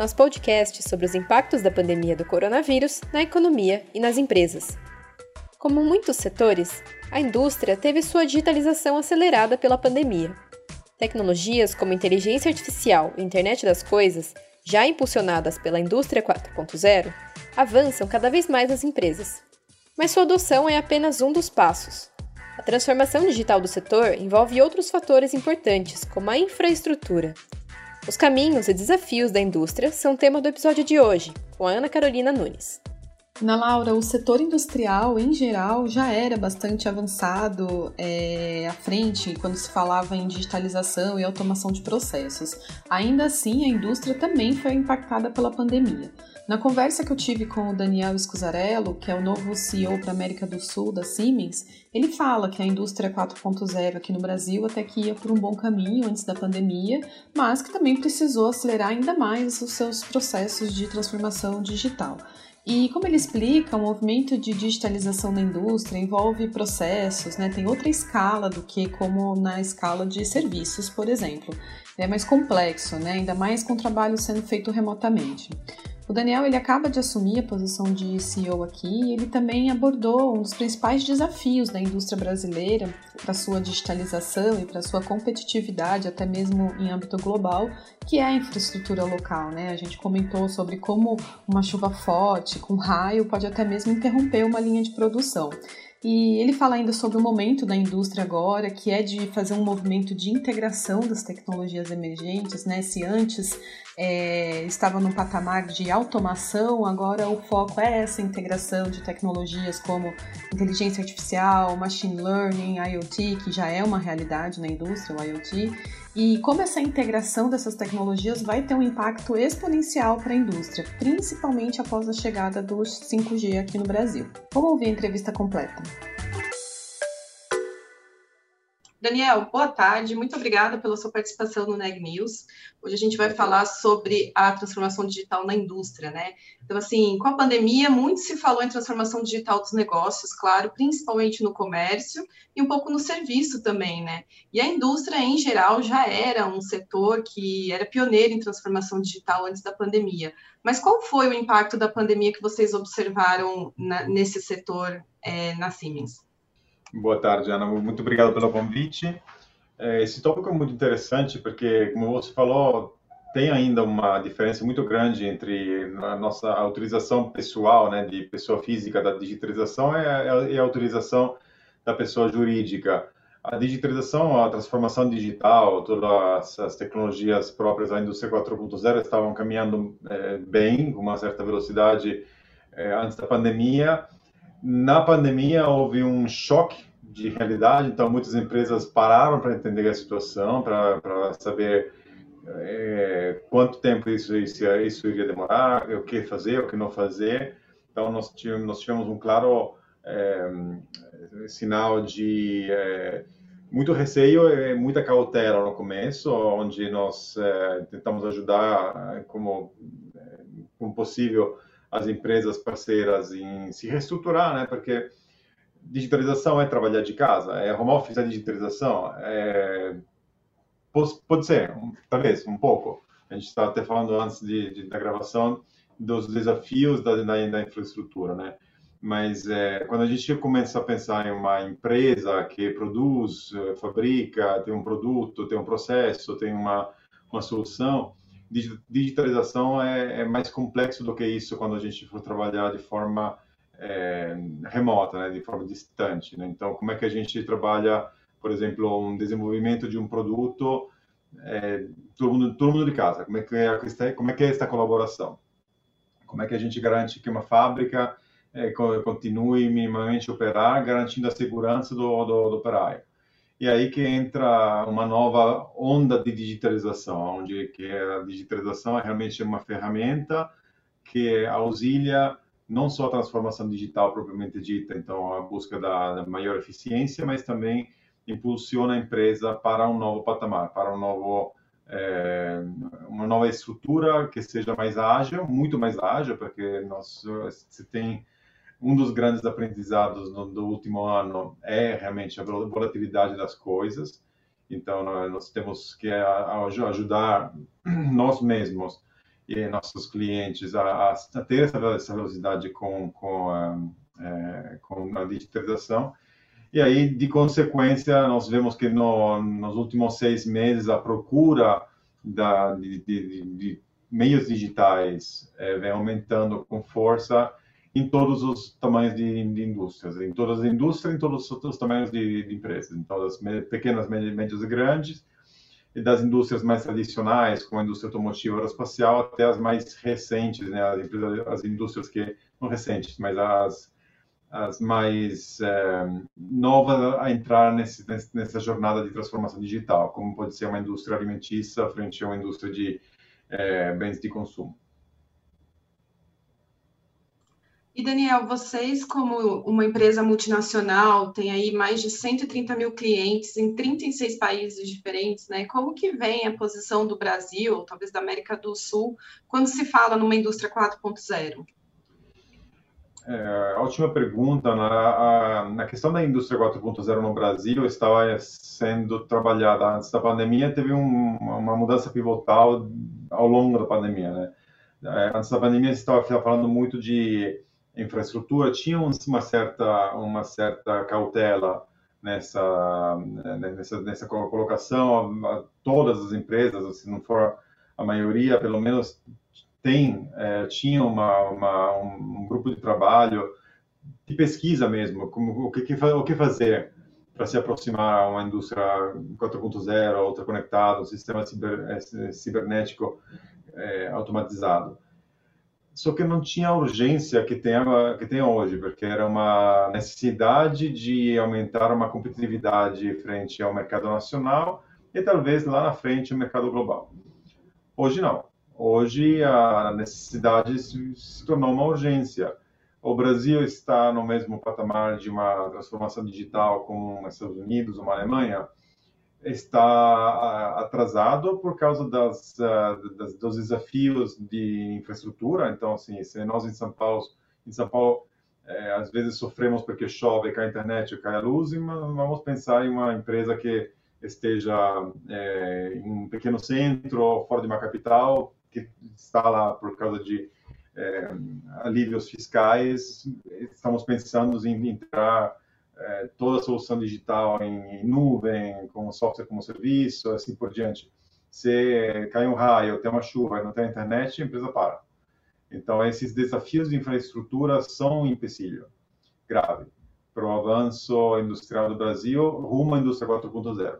nosso podcast sobre os impactos da pandemia do coronavírus na economia e nas empresas. Como muitos setores, a indústria teve sua digitalização acelerada pela pandemia. Tecnologias como inteligência artificial e internet das coisas, já impulsionadas pela indústria 4.0, avançam cada vez mais nas empresas. Mas sua adoção é apenas um dos passos. A transformação digital do setor envolve outros fatores importantes, como a infraestrutura, os caminhos e desafios da indústria são tema do episódio de hoje, com a Ana Carolina Nunes. Ana Laura, o setor industrial em geral já era bastante avançado é, à frente quando se falava em digitalização e automação de processos. Ainda assim, a indústria também foi impactada pela pandemia. Na conversa que eu tive com o Daniel Scusarello, que é o novo CEO para América do Sul da Siemens, ele fala que a indústria 4.0 aqui no Brasil até que ia por um bom caminho antes da pandemia, mas que também precisou acelerar ainda mais os seus processos de transformação digital. E como ele explica, o movimento de digitalização da indústria envolve processos, né? tem outra escala do que como na escala de serviços, por exemplo. É mais complexo, né? ainda mais com o trabalho sendo feito remotamente. O Daniel ele acaba de assumir a posição de CEO aqui e ele também abordou um dos principais desafios da indústria brasileira para sua digitalização e para sua competitividade, até mesmo em âmbito global, que é a infraestrutura local. Né? A gente comentou sobre como uma chuva forte, com raio, pode até mesmo interromper uma linha de produção. E ele fala ainda sobre o momento da indústria agora, que é de fazer um movimento de integração das tecnologias emergentes, né? Se antes é, estava num patamar de automação, agora o foco é essa integração de tecnologias como inteligência artificial, machine learning, IoT, que já é uma realidade na indústria, o IoT, e como essa integração dessas tecnologias vai ter um impacto exponencial para a indústria, principalmente após a chegada dos 5G aqui no Brasil. Vamos ouvir a entrevista completa. Daniel, boa tarde, muito obrigada pela sua participação no Neg News. Hoje a gente vai falar sobre a transformação digital na indústria, né? Então, assim, com a pandemia, muito se falou em transformação digital dos negócios, claro, principalmente no comércio e um pouco no serviço também, né? E a indústria, em geral, já era um setor que era pioneiro em transformação digital antes da pandemia. Mas qual foi o impacto da pandemia que vocês observaram na, nesse setor é, na Siemens? Boa tarde, Ana. Muito obrigado pelo convite. É, esse tópico é muito interessante porque, como você falou, tem ainda uma diferença muito grande entre a nossa autorização pessoal, né, de pessoa física da digitalização e a autorização da pessoa jurídica. A digitalização, a transformação digital, todas as tecnologias próprias da indústria 4.0 estavam caminhando é, bem, com uma certa velocidade é, antes da pandemia, na pandemia houve um choque de realidade, então muitas empresas pararam para entender a situação, para saber é, quanto tempo isso, isso, isso, iria demorar, o que fazer, o que não fazer. Então nós tivemos, nós tivemos um claro é, sinal de é, muito receio e muita cautela no começo, onde nós é, tentamos ajudar como, é, como possível as empresas parceiras em se reestruturar, né? Porque digitalização é trabalhar de casa, é home office é digitalização, é... pode ser, talvez um pouco. A gente estava até falando antes de, de, da gravação dos desafios da, da, da infraestrutura, né? Mas é, quando a gente começa a pensar em uma empresa que produz, fabrica, tem um produto, tem um processo, tem uma, uma solução, digitalização é, é, mais complexo do que isso quando a gente for trabalhar de forma é, remota, né, de forma distante. Né? Então, como é que a gente trabalha, por exemplo, um desenvolvimento de um produto, é, todo, mundo, todo mundo de casa? Como é que é, como é que é esta colaboração? Como é que a gente garante que uma fábrica é, continue minimamente a operar, garantindo a segurança do, do, do operário? E aí que entra uma nova onda de digitalização, onde que a digitalização é realmente uma ferramenta que auxilia não só a transformação digital propriamente dita, então a busca da maior eficiência, mas também impulsiona a empresa para um novo patamar, para um novo é, uma nova estrutura que seja mais ágil, muito mais ágil, porque nós se tem um dos grandes aprendizados no, do último ano é realmente a volatilidade das coisas. Então nós temos que ajudar nós mesmos e nossos clientes a, a ter essa velocidade com com a, é, com a digitalização e aí, de consequência, nós vemos que no, nos últimos seis meses a procura da, de, de, de meios digitais é, vem aumentando com força em todos os tamanhos de, de, indústrias, em todas as indústrias, em todos os tamanhos de, de empresas, em todas as pequenas, médias e grandes, e das indústrias mais tradicionais, como a indústria automotiva aeroespacial, até as mais recentes, né, as, as indústrias que, não recentes, mas as as mais é, novas a entrar nesse, nessa jornada de transformação digital, como pode ser uma indústria alimentícia frente a uma indústria de é, bens de consumo. E Daniel, vocês como uma empresa multinacional, tem aí mais de 130 mil clientes em 36 países diferentes, né? Como que vem a posição do Brasil, talvez da América do Sul, quando se fala numa indústria 4.0? É, ótima pergunta. Na, na questão da indústria 4.0 no Brasil, estava sendo trabalhada antes da pandemia, teve um, uma mudança pivotal ao longo da pandemia. Né? É, antes da pandemia, estava falando muito de infraestrutura, tinha uma certa, uma certa cautela nessa, nessa, nessa colocação. Todas as empresas, se não for a maioria, pelo menos tem, é, tinha uma, uma, um grupo de trabalho de pesquisa mesmo, como o que, o que fazer para se aproximar a uma indústria 4.0, outra conectada, um sistema ciber, é, cibernético é, automatizado. Só que não tinha a urgência que tem, que tem hoje, porque era uma necessidade de aumentar uma competitividade frente ao mercado nacional e talvez lá na frente o mercado global. Hoje não. Hoje a necessidade se, tornou uma urgência. O Brasil está no mesmo patamar de uma transformação digital como os Estados Unidos, uma Alemanha, está atrasado por causa das, das, dos desafios de infraestrutura. Então, assim, se nós em São Paulo, em São Paulo, é, às vezes sofremos porque chove, cai a internet, cai a luz, e vamos pensar em uma empresa que esteja é, em um pequeno centro fora de uma capital, que está lá por causa de é, alívios fiscais, estamos pensando em entrar é, toda a solução digital em, em, nuvem, com software como serviço, assim por diante. Se cai um raio, tem uma chuva não tem internet, a empresa para. Então, esses desafios de infraestrutura são um empecilho grave para o avanço industrial do Brasil rumo à indústria 4.0.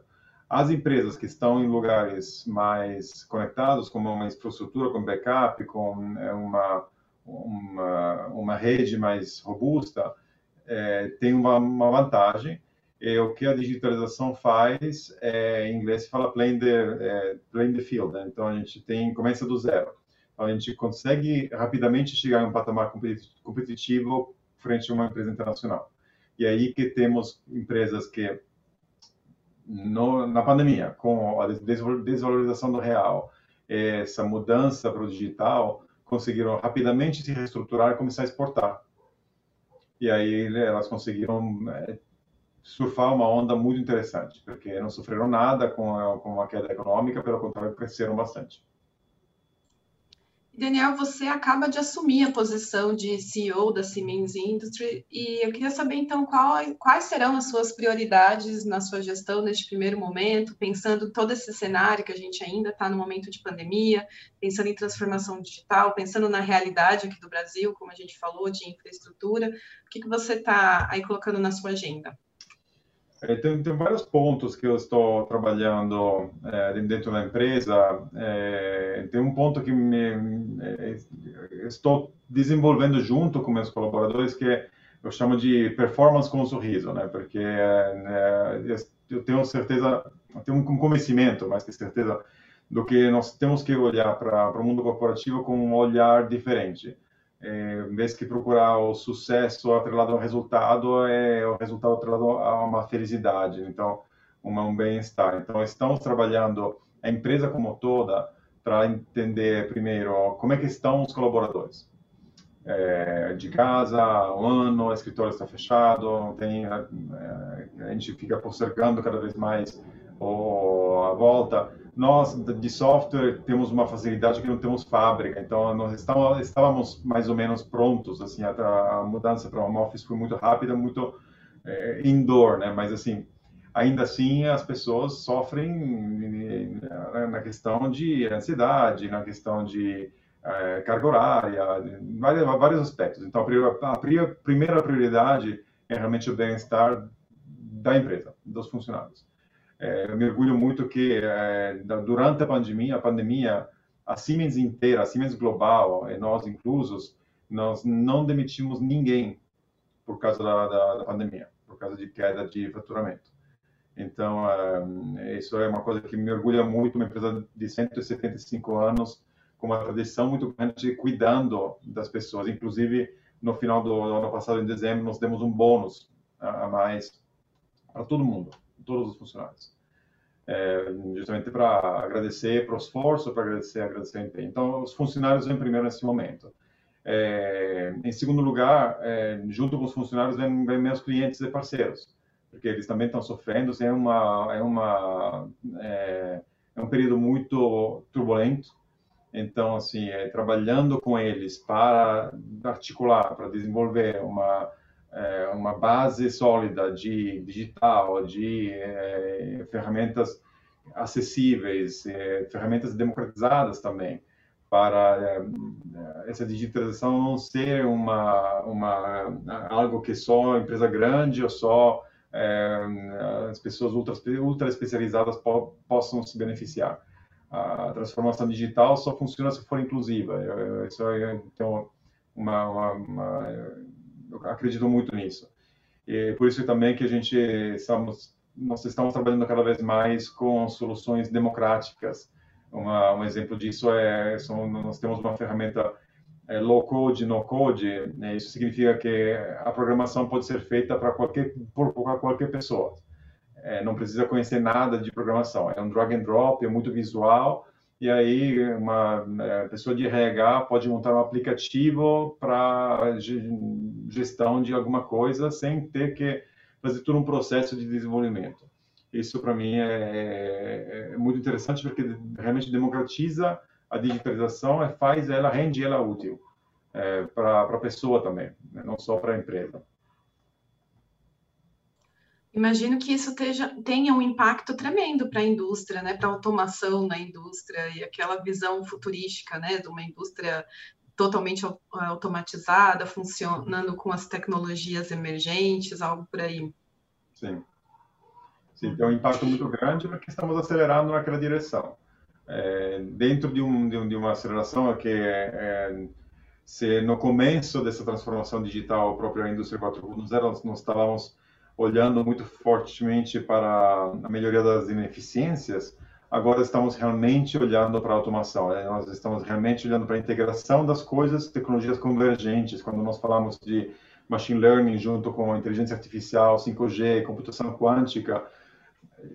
As empresas que estão em lugares mais conectados, como uma infraestrutura com backup, com é, uma, uma, uma rede mais robusta, é, tem uma, uma vantagem. E o que a digitalização faz, é, em inglês se fala play the, é, play the field, né? então a gente tem começa do zero. Então, a gente consegue rapidamente chegar em um patamar competitivo frente a uma empresa internacional. E aí que temos empresas que no, na pandemia, com a desvalorização do real, essa mudança para o digital, conseguiram rapidamente se reestruturar e começar a exportar. E aí elas conseguiram é, surfar uma onda muito interessante, porque não sofreram nada com a, com a queda econômica, pelo contrário, cresceram bastante. Daniel, você acaba de assumir a posição de CEO da Siemens Industry e eu queria saber então qual, quais serão as suas prioridades na sua gestão neste primeiro momento, pensando todo esse cenário que a gente ainda está no momento de pandemia, pensando em transformação digital, pensando na realidade aqui do Brasil, como a gente falou, de infraestrutura. O que, que você está aí colocando na sua agenda? É, tem, tem, vários pontos que eu estou trabalhando é, dentro da empresa. É, tem um ponto que me, é, estou desenvolvendo junto com meus colaboradores que eu chamo de performance com sorriso, né? Porque né, eu tenho certeza, eu tenho um convencimento, mais que certeza, do que nós temos que olhar para o mundo corporativo com um olhar diferente. É, vez de procurar o sucesso atrelado ao resultado, é o resultado atrelado a uma felicidade, então, um bem-estar. Então, estamos trabalhando a empresa como toda para entender primeiro como é que estão os colaboradores. É, de casa, um ano, o escritório está fechado, tem, é, a gente fica postergando cada vez mais o, a volta nós de software temos uma facilidade que não temos fábrica, então nós estávamos, mais ou menos prontos, assim, a, mudança para home office foi muito rápida, muito é, indoor, né? Mas assim, ainda assim as pessoas sofrem na questão de ansiedade, na questão de é, carga horária, vários, vários aspectos. Então a primeira prioridade é realmente o bem-estar da empresa, dos funcionários. É, eu me orgulho muito que é, durante a pandemia, a pandemia, a Siemens inteira, a Siemens global, nós inclusos, nós não demitimos ninguém por causa da, da, da pandemia, por causa de queda de faturamento. Então, é, isso é uma coisa que me orgulha muito, uma empresa de 175 anos, com uma tradição muito grande, cuidando das pessoas. Inclusive, no final do ano passado, em dezembro, nós demos um bônus a mais para todo mundo todos os funcionários. É, justamente para agradecer para o esforço, para agradecer, agradecer o empenho. Então, os funcionários vêm primeiro nesse momento. É, em segundo lugar, é, junto com os funcionários vêm, vêm meus clientes e parceiros, porque eles também estão sofrendo. É uma é uma é, é um período muito turbulento. Então, assim, é, trabalhando com eles para articular, para desenvolver uma é, uma base sólida de digital, de é, ferramentas acessíveis, é, ferramentas democratizadas também, para é, essa digitalização não ser uma, uma algo que só empresa grande ou só é, as pessoas ultra, ultra especializadas po, possam se beneficiar. A transformação digital só funciona se for inclusiva. Isso é então uma, uma, uma acredito muito nisso. E por isso também que a gente estamos nós estamos trabalhando cada vez mais com soluções democráticas. Uma, um exemplo disso é são, nós temos uma ferramenta é, low code, no code. Né? Isso significa que a programação pode ser feita para qualquer por, por qualquer pessoa. É, não precisa conhecer nada de programação. É um drag and drop, é muito visual e aí uma é, pessoa de RH pode montar um aplicativo para gestão de alguma coisa sem ter que fazer todo um processo de desenvolvimento. Isso para mim é, é, é, muito interessante porque realmente democratiza a digitalização e faz ela rende ela útil é, para a pessoa também, né? não só para a empresa. Imagino que isso teja, tenha um impacto tremendo para a indústria, né, para a automação na indústria e aquela visão futurística, né, de uma indústria totalmente automatizada, funcionando com as tecnologias emergentes, algo por aí. Sim. Sim, tem um impacto muito grande porque estamos acelerando naquela direção. É, dentro de, um, de, um, de, uma aceleração que é, é, se no começo dessa transformação digital, própria indústria 4.0, nós estávamos olhando muito fortemente para a melhoria das ineficiências, agora estamos realmente olhando para a automação. Né? Nós estamos realmente olhando para a integração das coisas, tecnologias convergentes. Quando nós falamos de machine learning junto com inteligência artificial, 5G, computação quântica,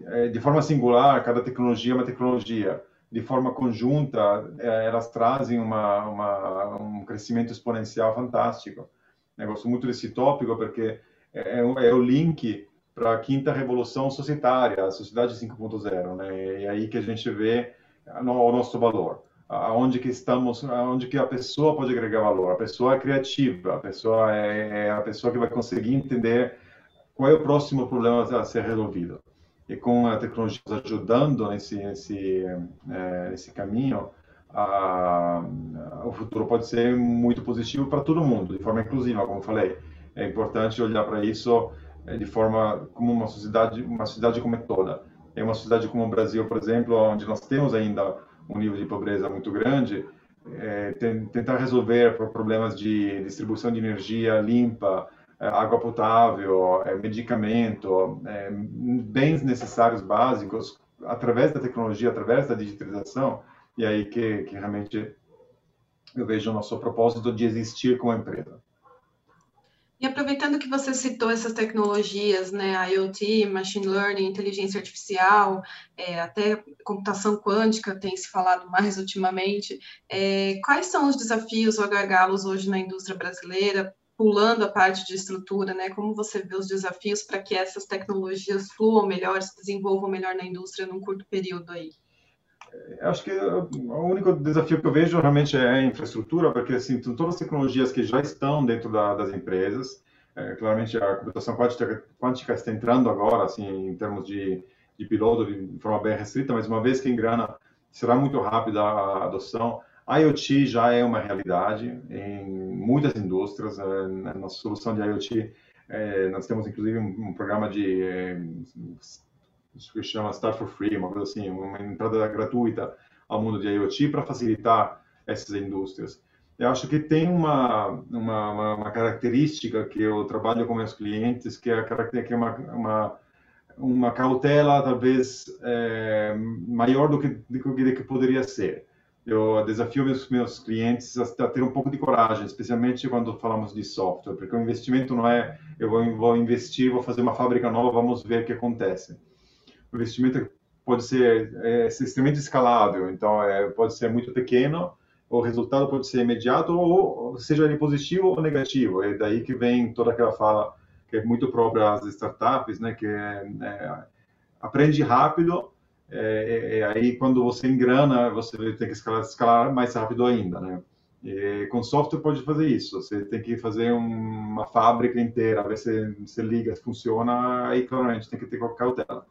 é, de forma singular, cada tecnologia é uma tecnologia. De forma conjunta, é, elas trazem uma, uma, um crescimento exponencial fantástico. Eu gosto muito desse tópico porque é, é, é o link para a quinta revolução societária, a sociedade 5.0, né? É aí que a gente vê o nosso valor, aonde que estamos, aonde que a pessoa pode agregar valor. A pessoa é criativa, a pessoa é, é a pessoa que vai conseguir entender qual é o próximo problema a ser resolvido. E com a tecnologia ajudando nesse é, caminho, a, a, o futuro pode ser muito positivo para todo mundo, de forma inclusiva, como falei é importante olhar para isso é, de forma como uma sociedade, uma sociedade como é toda. É uma sociedade como o Brasil, por exemplo, onde nós temos ainda um nível de pobreza muito grande, é, tentar resolver problemas de distribuição de energia limpa, é, água potável, é, medicamento, é, bens necessários básicos através da tecnologia, através da digitalização, e aí que, que realmente eu vejo o nosso propósito de existir como empresa. E aproveitando que você citou essas tecnologias, né, IoT, machine learning, inteligência artificial, é, até computação quântica tem se falado mais ultimamente, é, quais são os desafios ou gargalos hoje na indústria brasileira, pulando a parte de estrutura, né? Como você vê os desafios para que essas tecnologias fluam melhor, se desenvolvam melhor na indústria num curto período aí? É, acho que o único desafio que eu vejo realmente é a infraestrutura, porque assim, todas as tecnologias que já estão dentro da, das empresas, é, claramente a computação quântica, quântica, está entrando agora, assim, em termos de, de piloto, de forma bem restrita, mas uma vez que engrana, será muito rápida a adoção. A IoT já é uma realidade em muitas indústrias. É, na nossa solução de IoT, é, nós temos inclusive um, um programa de é, isso que chama Start for Free, uma coisa assim, uma entrada gratuita ao mundo de IoT para facilitar essas indústrias. Eu acho que tem uma, uma, uma, característica que eu trabalho com meus clientes, que é, a que é uma, uma, uma cautela talvez é, maior do que, do que poderia ser. Eu desafio meus, meus clientes a ter um pouco de coragem, especialmente quando falamos de software, porque o investimento não é eu vou, vou investir, vou fazer uma fábrica nova, vamos ver o que acontece o investimento pode ser é, extremamente escalável, então é, pode ser muito pequeno, o resultado pode ser imediato, ou seja ele positivo ou negativo. É daí que vem toda aquela fala que é muito própria às startups, né, que é, é, aprende rápido, é, é, é, aí quando você engrana, você tem que escalar, escalar mais rápido ainda, né? E com software pode fazer isso. Você tem que fazer uma fábrica inteira, ver se, se liga, funciona, aí claramente tem que ter cautela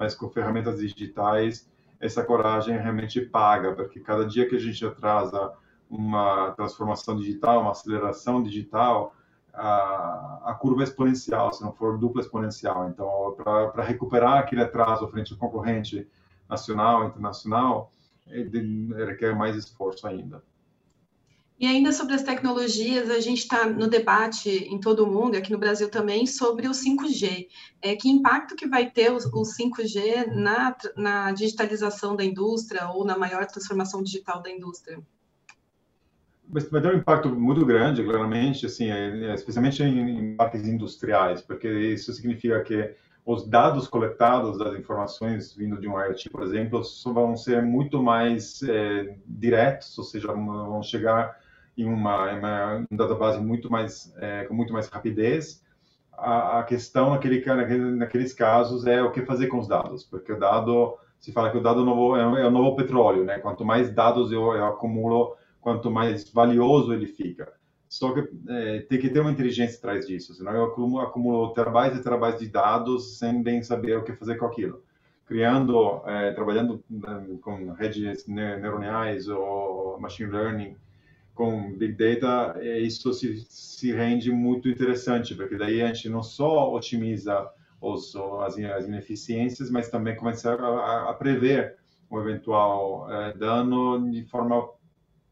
mas com ferramentas digitais essa coragem realmente paga, porque cada dia que a gente atrasa uma transformação digital, uma aceleração digital, a, a curva é exponencial, se não for dupla exponencial. Então, para recuperar aquele atraso frente ao concorrente nacional, internacional, requer mais esforço ainda. E ainda sobre as tecnologias, a gente está no debate em todo o mundo, aqui no Brasil também, sobre o 5G. É, que impacto que vai ter o, o 5G na, na digitalização da indústria ou na maior transformação digital da indústria? vai ter um impacto muito grande, claramente, assim, é, é, especialmente em, em parques industriais, porque isso significa que os dados coletados das informações vindo de um IoT, por exemplo, vão ser muito mais é, diretos, ou seja, vão chegar em uma, uma database muito mais é, com muito mais rapidez. A, a questão naquele, naqueles casos é o que fazer com os dados, porque o dado se fala que o dado novo é, é o novo petróleo, né? Quanto mais dados eu, eu acumulo, quanto mais valioso ele fica. Só que é, tem que ter uma inteligência atrás disso, senão eu acumulo, acumulo terabytes e terabytes de dados sem bem saber o que fazer com aquilo. Criando, é, trabalhando né, com redes neuronais ou machine learning, com Big Data, é, isso se, se rende muito interessante, porque daí a gente não só otimiza os, as, as ineficiências, mas também começa a, a prever um eventual é, dano de forma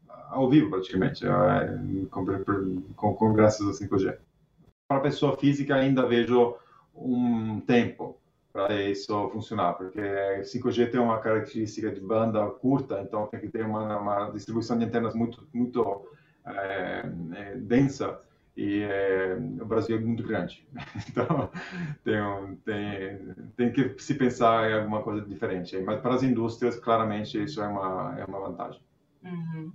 ao vivo, praticamente, é, com, com, com graças ao 5G. Para a pessoa física, ainda vejo um tempo para isso funcionar, porque 5G tem uma característica de banda curta, então tem que ter uma, uma distribuição de antenas muito muito é, densa e é, o Brasil é muito grande, então tem, um, tem, tem que se pensar em alguma coisa diferente. Mas para as indústrias, claramente isso é uma é uma vantagem. Uhum.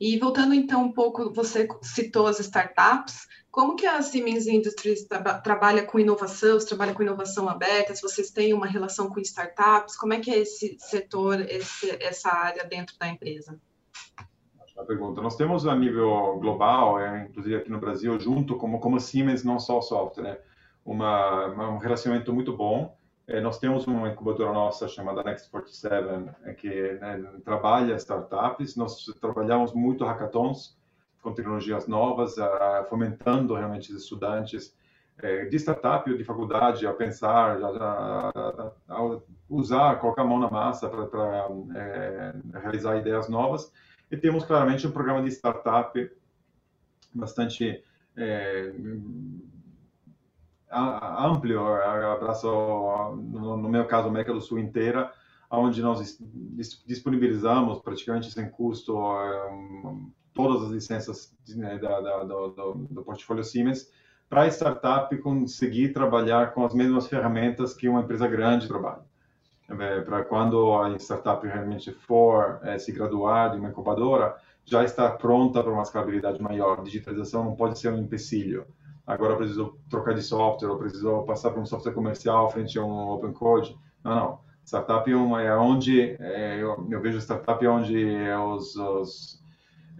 E voltando então um pouco, você citou as startups. Como que a Siemens Industries tra trabalha com inovação? Você trabalha com inovação aberta? Se vocês têm uma relação com startups, como é que é esse setor, esse, essa área dentro da empresa? A pergunta. Nós temos a nível global, é, inclusive aqui no Brasil, junto como como Siemens, não só o software, né? uma, uma, um relacionamento muito bom é, nós temos uma incubadora nossa chamada Next 47, é, que né, trabalha startups. Nós trabalhamos muito hackathons com tecnologias novas, fomentando realmente estudantes é, de startup ou de faculdade a pensar, a, a, a usar, colocar a mão na massa para é, realizar ideias novas. E temos claramente um programa de startup bastante é, amplo, abraço, no meu caso, a América do Sul inteira, onde nós disponibilizamos praticamente sem custo todas as licenças né, da, da, do, do, portfólio Siemens para a startup conseguir trabalhar com as mesmas ferramentas que uma empresa grande trabalha. É, para quando a startup realmente for é, se graduar de uma incubadora, já está pronta para uma escalabilidade maior. Digitalização não pode ser um empecilho. Agora eu preciso trocar de software, eu preciso passar para um software comercial frente a um open code. Não, não. Startup é onde é, eu, eu, vejo startup é onde os, os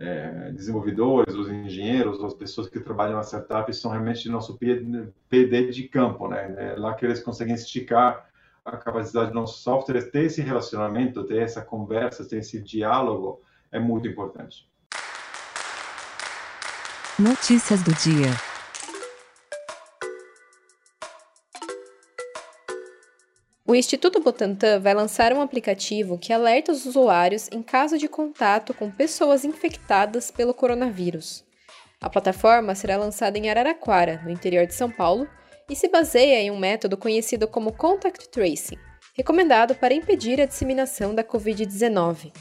é, desenvolvedores, os engenheiros, as pessoas que trabalham na startup são realmente nosso PD de campo, né? É lá que eles conseguem esticar a capacidade do nosso software, ter esse relacionamento, ter essa conversa, ter esse diálogo é muito importante. Notícias do dia. O Instituto Butantan vai lançar um aplicativo que alerta os usuários em caso de contato com pessoas infectadas pelo coronavírus. A plataforma será lançada em Araraquara, no interior de São Paulo, e se baseia em um método conhecido como Contact Tracing, recomendado para impedir a disseminação da Covid-19.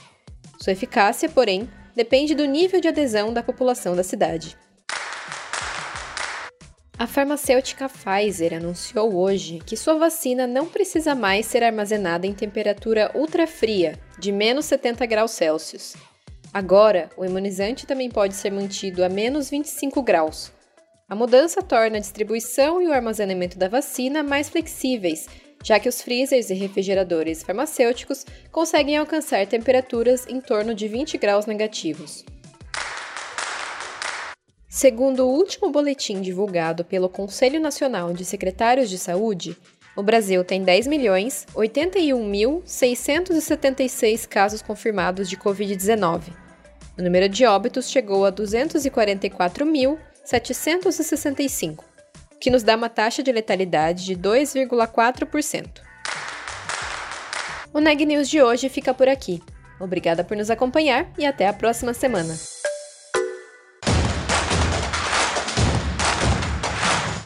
Sua eficácia, porém, depende do nível de adesão da população da cidade. A farmacêutica Pfizer anunciou hoje que sua vacina não precisa mais ser armazenada em temperatura ultrafria, de menos 70 graus Celsius. Agora, o imunizante também pode ser mantido a menos 25 graus. A mudança torna a distribuição e o armazenamento da vacina mais flexíveis, já que os freezers e refrigeradores farmacêuticos conseguem alcançar temperaturas em torno de 20 graus negativos. Segundo o último boletim divulgado pelo Conselho Nacional de Secretários de Saúde, o Brasil tem 10.081.676 casos confirmados de Covid-19. O número de óbitos chegou a 244.765, o que nos dá uma taxa de letalidade de 2,4%. O Neg News de hoje fica por aqui. Obrigada por nos acompanhar e até a próxima semana.